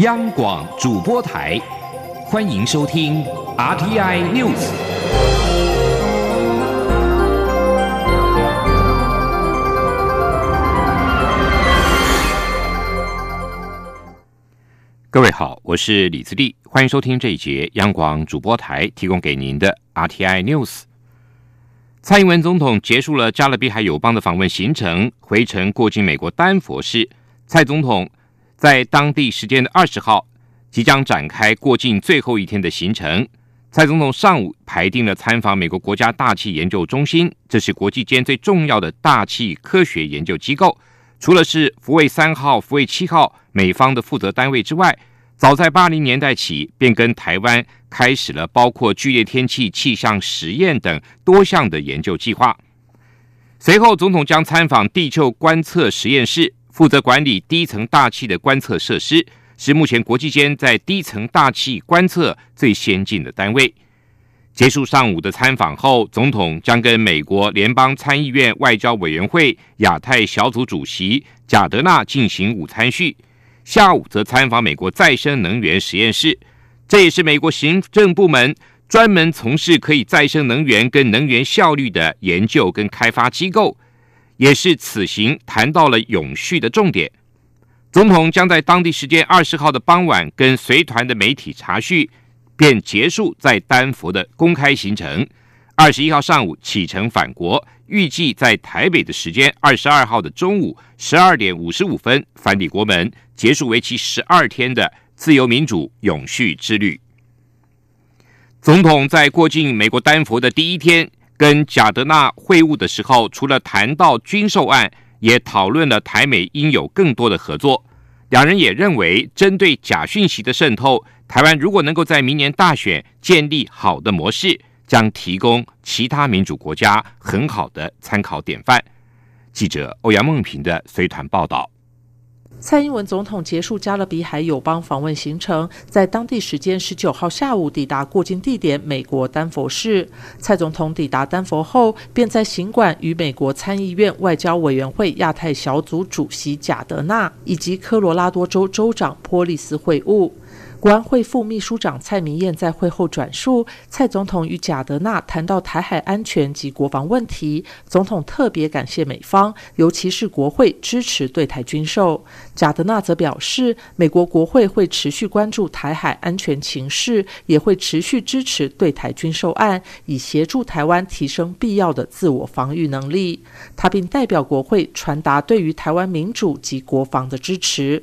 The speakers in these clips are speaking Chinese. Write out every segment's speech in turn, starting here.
央广主播台，欢迎收听 RTI News。各位好，我是李自立，欢迎收听这一节央广主播台提供给您的 RTI News。蔡英文总统结束了加勒比海友邦的访问行程，回程过境美国丹佛市。蔡总统在当地时间的二十号即将展开过境最后一天的行程。蔡总统上午排定了参访美国国家大气研究中心，这是国际间最重要的大气科学研究机构。除了是福卫三号、福卫七号美方的负责单位之外，早在八零年代起便跟台湾。开始了包括剧烈天气气象实验等多项的研究计划。随后，总统将参访地球观测实验室，负责管理低层大气的观测设施，是目前国际间在低层大气观测最先进的单位。结束上午的参访后，总统将跟美国联邦参议院外交委员会亚太小组主席贾德纳进行午餐叙，下午则参访美国再生能源实验室。这也是美国行政部门专门从事可以再生能源跟能源效率的研究跟开发机构，也是此行谈到了永续的重点。总统将在当地时间二十号的傍晚跟随团的媒体查叙，便结束在丹佛的公开行程。二十一号上午启程返国，预计在台北的时间二十二号的中午十二点五十五分返抵国门，结束为期十二天的。自由民主永续之旅。总统在过境美国丹佛的第一天，跟贾德纳会晤的时候，除了谈到军售案，也讨论了台美应有更多的合作。两人也认为，针对假讯息的渗透，台湾如果能够在明年大选建立好的模式，将提供其他民主国家很好的参考典范。记者欧阳梦平的随团报道。蔡英文总统结束加勒比海友邦访问行程，在当地时间十九号下午抵达过境地点美国丹佛市。蔡总统抵达丹佛后，便在行馆与美国参议院外交委员会亚太小组主席贾德纳以及科罗拉多州州长波利斯会晤。国安会副秘书长蔡明燕在会后转述，蔡总统与贾德纳谈到台海安全及国防问题，总统特别感谢美方，尤其是国会支持对台军售。贾德纳则表示，美国国会会持续关注台海安全情势，也会持续支持对台军售案，以协助台湾提升必要的自我防御能力。他并代表国会传达对于台湾民主及国防的支持。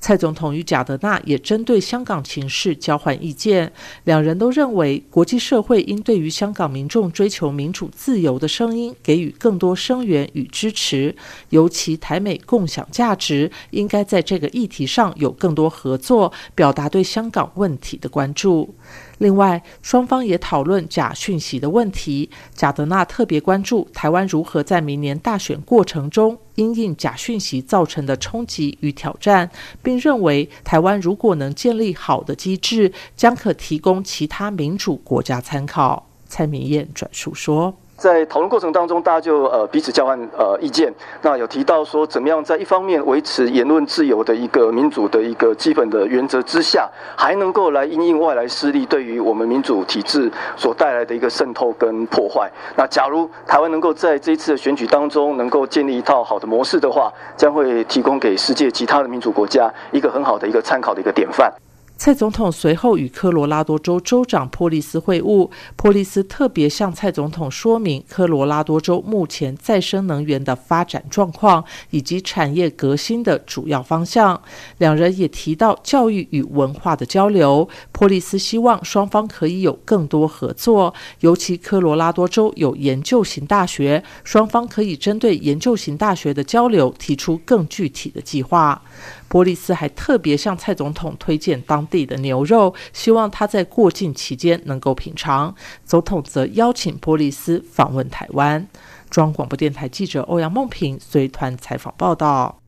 蔡总统与贾德纳也针对香港情势交换意见，两人都认为国际社会应对于香港民众追求民主自由的声音给予更多声援与支持，尤其台美共享价值，应该在这个议题上有更多合作，表达对香港问题的关注。另外，双方也讨论假讯息的问题。贾德纳特别关注台湾如何在明年大选过程中因应假讯息造成的冲击与挑战，并认为台湾如果能建立好的机制，将可提供其他民主国家参考。蔡明燕转述说。在讨论过程当中，大家就呃彼此交换呃意见。那有提到说，怎么样在一方面维持言论自由的一个民主的一个基本的原则之下，还能够来因应外来势力对于我们民主体制所带来的一个渗透跟破坏。那假如台湾能够在这一次的选举当中能够建立一套好的模式的话，将会提供给世界其他的民主国家一个很好的一个参考的一个典范。蔡总统随后与科罗拉多州州长波利斯会晤，波利斯特别向蔡总统说明科罗拉多州目前再生能源的发展状况以及产业革新的主要方向。两人也提到教育与文化的交流，波利斯希望双方可以有更多合作，尤其科罗拉多州有研究型大学，双方可以针对研究型大学的交流提出更具体的计划。波利斯还特别向蔡总统推荐当地的牛肉，希望他在过境期间能够品尝。总统则邀请波利斯访问台湾。中央广播电台记者欧阳梦平随团采访报道。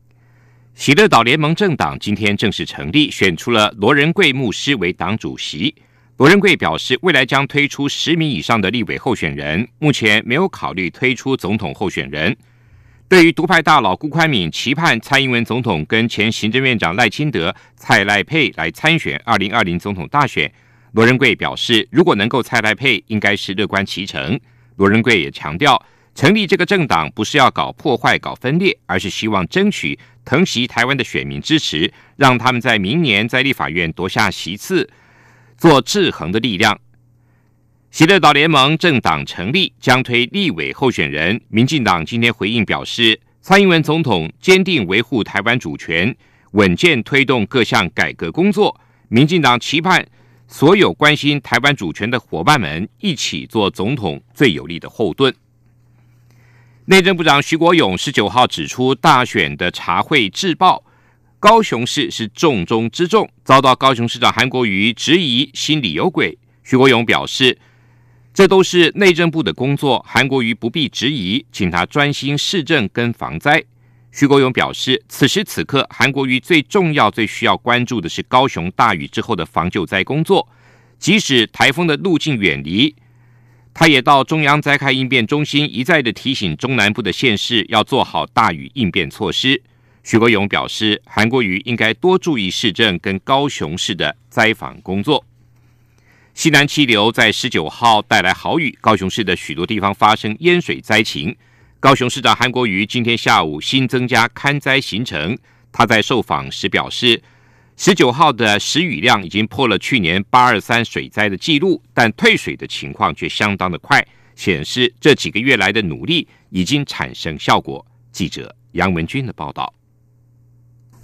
喜乐岛联盟政党今天正式成立，选出了罗仁贵牧师为党主席。罗仁贵表示，未来将推出十名以上的立委候选人，目前没有考虑推出总统候选人。对于独派大佬辜宽敏期盼蔡英文总统跟前行政院长赖清德、蔡赖佩来参选二零二零总统大选，罗仁贵表示，如果能够蔡赖佩，应该是乐观其成。罗仁贵也强调，成立这个政党不是要搞破坏、搞分裂，而是希望争取疼惜台湾的选民支持，让他们在明年在立法院夺下席次，做制衡的力量。喜乐岛联盟政党成立，将推立委候选人。民进党今天回应表示，蔡英文总统坚定维护台湾主权，稳健推动各项改革工作。民进党期盼所有关心台湾主权的伙伴们一起做总统最有力的后盾。内政部长徐国勇十九号指出，大选的茶会制报，高雄市是重中之重，遭到高雄市长韩国瑜质疑，心里有鬼。徐国勇表示。这都是内政部的工作，韩国瑜不必质疑，请他专心市政跟防灾。徐国勇表示，此时此刻，韩国瑜最重要、最需要关注的是高雄大雨之后的防救灾工作。即使台风的路径远离，他也到中央灾害应变中心一再的提醒中南部的县市要做好大雨应变措施。徐国勇表示，韩国瑜应该多注意市政跟高雄市的灾防工作。西南气流在十九号带来豪雨，高雄市的许多地方发生淹水灾情。高雄市长韩国瑜今天下午新增加勘灾行程。他在受访时表示，十九号的时雨量已经破了去年八二三水灾的记录，但退水的情况却相当的快，显示这几个月来的努力已经产生效果。记者杨文军的报道。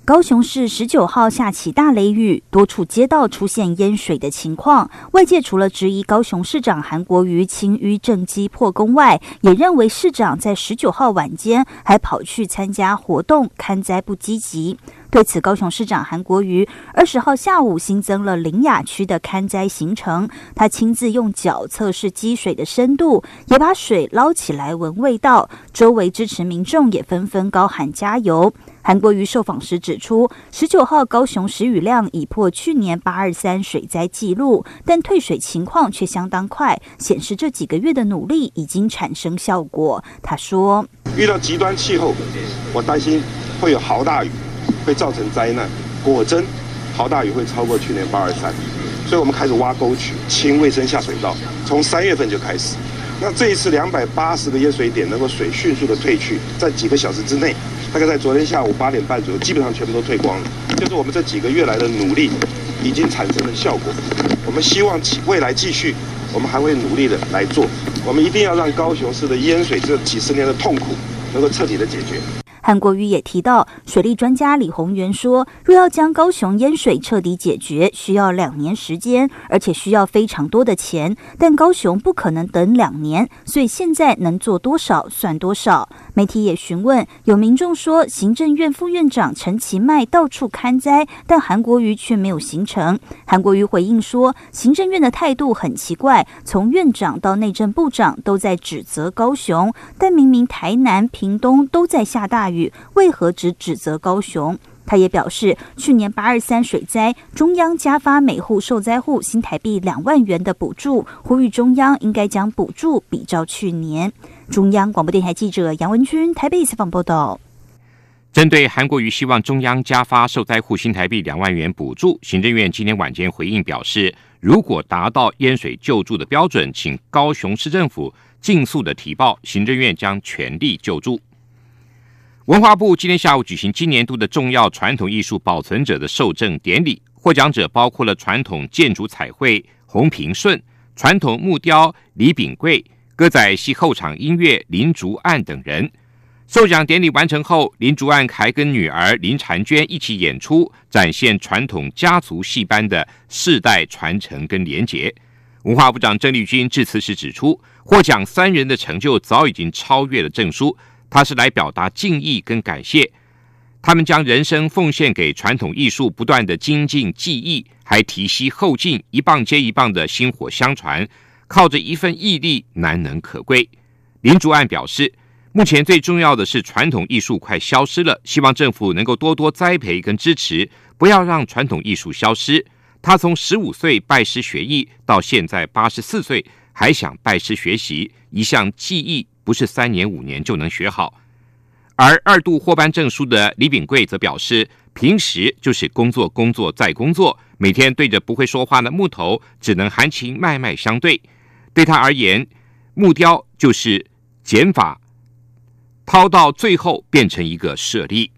高雄市十九号下起大雷雨，多处街道出现淹水的情况。外界除了质疑高雄市长韩国瑜轻于政绩破功外，也认为市长在十九号晚间还跑去参加活动，看灾不积极。对此，高雄市长韩国瑜二十号下午新增了林雅区的勘灾行程，他亲自用脚测试积水的深度，也把水捞起来闻味道。周围支持民众也纷纷高喊加油。韩国瑜受访时指出，十九号高雄时雨量已破去年八二三水灾记录，但退水情况却相当快，显示这几个月的努力已经产生效果。他说：“遇到极端气候，我担心会有豪大雨。”会造成灾难，果真，豪大雨会超过去年八二三，所以我们开始挖沟渠、清卫生下水道，从三月份就开始。那这一次两百八十个淹水点能够水迅速的退去，在几个小时之内，大概在昨天下午八点半左右，基本上全部都退光了。就是我们这几个月来的努力已经产生了效果。我们希望未来继续，我们还会努力的来做。我们一定要让高雄市的淹水这几十年的痛苦能够彻底的解决。韩国瑜也提到，水利专家李宏源说，若要将高雄淹水彻底解决，需要两年时间，而且需要非常多的钱。但高雄不可能等两年，所以现在能做多少算多少。媒体也询问，有民众说，行政院副院长陈其迈到处看灾，但韩国瑜却没有行程。韩国瑜回应说，行政院的态度很奇怪，从院长到内政部长都在指责高雄，但明明台南、屏东都在下大雨。为何只指责高雄？他也表示，去年八二三水灾，中央加发每户受灾户新台币两万元的补助，呼吁中央应该将补助比照去年。中央广播电台记者杨文君台北采访报道。针对韩国瑜希望中央加发受灾户新台币两万元补助，行政院今天晚间回应表示，如果达到淹水救助的标准，请高雄市政府尽速的提报，行政院将全力救助。文化部今天下午举行今年度的重要传统艺术保存者的授证典礼，获奖者包括了传统建筑彩绘洪平顺、传统木雕李炳贵、歌仔戏后场音乐林竹案等人。授奖典礼完成后，林竹案还跟女儿林婵娟一起演出，展现传统家族戏班的世代传承跟连结。文化部长郑丽君致辞时指出，获奖三人的成就早已经超越了证书。他是来表达敬意跟感谢，他们将人生奉献给传统艺术，不断的精进技艺，还提携后进，一棒接一棒的薪火相传，靠着一份毅力难能可贵。林竹案表示，目前最重要的是传统艺术快消失了，希望政府能够多多栽培跟支持，不要让传统艺术消失。他从十五岁拜师学艺，到现在八十四岁还想拜师学习一项技艺。不是三年五年就能学好，而二度获颁证书的李炳贵则表示，平时就是工作、工作再工作，每天对着不会说话的木头，只能含情脉脉相对。对他而言，木雕就是减法，抛到最后变成一个舍利。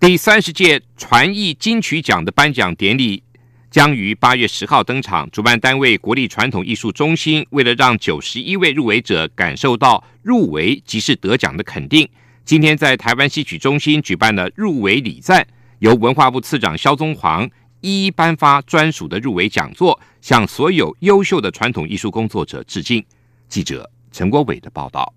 第三十届传艺金曲奖的颁奖典礼。将于八月十号登场。主办单位国立传统艺术中心为了让九十一位入围者感受到入围即是得奖的肯定，今天在台湾戏曲中心举办了入围礼赞，由文化部次长肖宗煌一一颁发专属的入围讲座，向所有优秀的传统艺术工作者致敬。记者陈国伟的报道。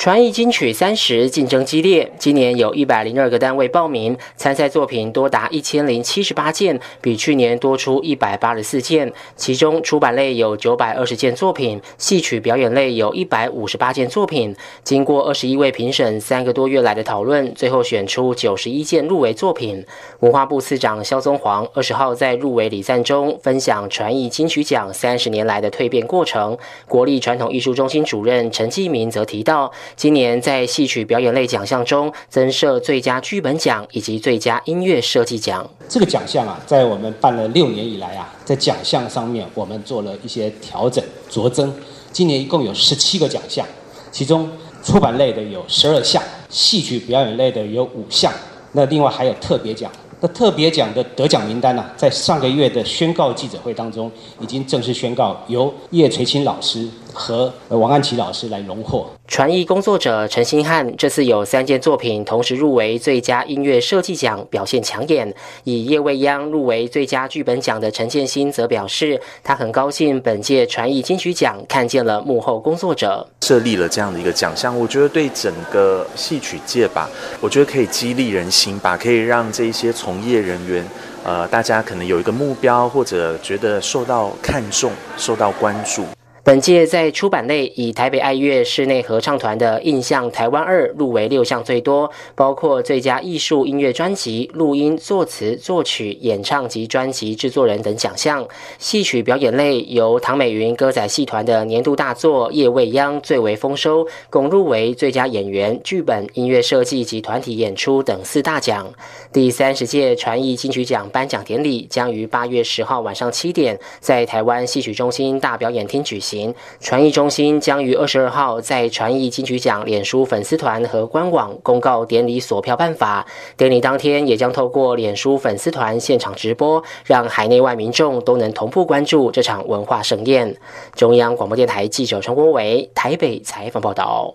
传艺金曲三十竞争激烈，今年有一百零二个单位报名参赛，作品多达一千零七十八件，比去年多出一百八十四件。其中出版类有九百二十件作品，戏曲表演类有一百五十八件作品。经过二十一位评审三个多月来的讨论，最后选出九十一件入围作品。文化部次长肖宗煌二十号在入围礼赞中分享传艺金曲奖三十年来的蜕变过程。国立传统艺术中心主任陈继明则提到。今年在戏曲表演类奖项中增设最佳剧本奖以及最佳音乐设计奖。这个奖项啊，在我们办了六年以来啊，在奖项上面我们做了一些调整酌增。今年一共有十七个奖项，其中出版类的有十二项，戏曲表演类的有五项，那另外还有特别奖。那特别奖的得奖名单呢，在上个月的宣告记者会当中，已经正式宣告由叶垂青老师和王安琪老师来荣获。传艺工作者陈星汉这次有三件作品同时入围最佳音乐设计奖，表现抢眼。以叶未央入围最佳剧本奖的陈建新则表示，他很高兴本届传艺金曲奖看见了幕后工作者，设立了这样的一个奖项，我觉得对整个戏曲界吧，我觉得可以激励人心吧，可以让这一些从从业人员，呃，大家可能有一个目标，或者觉得受到看重、受到关注。本届在出版类，以台北爱乐室内合唱团的《印象台湾二》入围六项最多，包括最佳艺术音乐专辑、录音、作词、作曲、演唱及专辑制作人等奖项。戏曲表演类由唐美云歌仔戏团的年度大作《叶未央》最为丰收，共入围最佳演员、剧本、音乐设计及团体演出等四大奖。第三十届传艺金曲奖颁奖典礼将于八月十号晚上七点在台湾戏曲中心大表演厅举行行。传艺中心将于二十二号在传艺金曲奖脸书粉丝团和官网公告典礼索票办法。典礼当天也将透过脸书粉丝团现场直播，让海内外民众都能同步关注这场文化盛宴。中央广播电台记者陈国伟台北采访报道。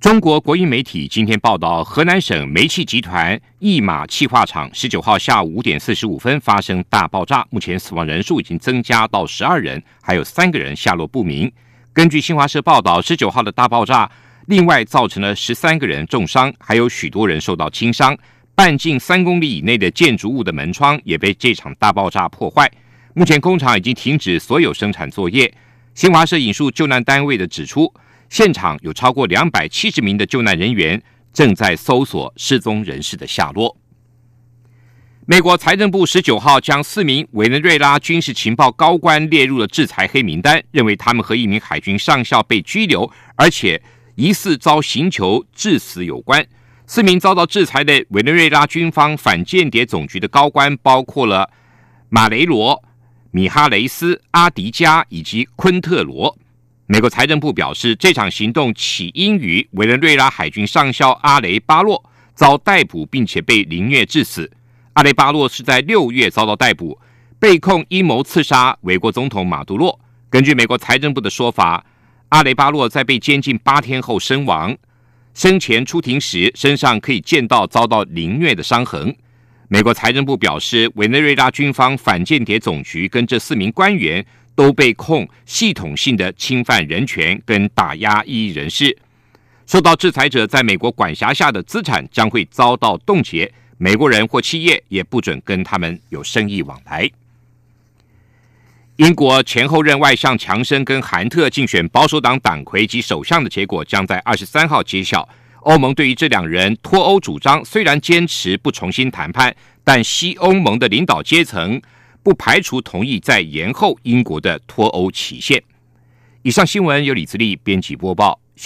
中国国营媒体今天报道，河南省煤气集团一马气化厂十九号下午五点四十五分发生大爆炸，目前死亡人数已经增加到十二人，还有三个人下落不明。根据新华社报道，十九号的大爆炸另外造成了十三个人重伤，还有许多人受到轻伤。半径三公里以内的建筑物的门窗也被这场大爆炸破坏。目前工厂已经停止所有生产作业。新华社引述救难单位的指出。现场有超过两百七十名的救难人员正在搜索失踪人士的下落。美国财政部十九号将四名委内瑞拉军事情报高官列入了制裁黑名单，认为他们和一名海军上校被拘留，而且疑似遭刑求致死有关。四名遭到制裁的委内瑞拉军方反间谍总局的高官包括了马雷罗、米哈雷斯、阿迪加以及昆特罗。美国财政部表示，这场行动起因于委内瑞拉海军上校阿雷巴洛遭逮捕，并且被凌虐致死。阿雷巴洛是在六月遭到逮捕，被控阴谋刺杀美国总统马杜洛。根据美国财政部的说法，阿雷巴洛在被监禁八天后身亡，生前出庭时身上可以见到遭到凌虐的伤痕。美国财政部表示，委内瑞拉军方反间谍总局跟这四名官员。都被控系统性的侵犯人权跟打压异议人士，受到制裁者在美国管辖下的资产将会遭到冻结，美国人或企业也不准跟他们有生意往来。英国前后任外相强生跟韩特竞选保守党党魁及首相的结果将在二十三号揭晓。欧盟对于这两人脱欧主张虽然坚持不重新谈判，但西欧盟的领导阶层。不排除同意再延后英国的脱欧期限。以上新闻由李自力编辑播报。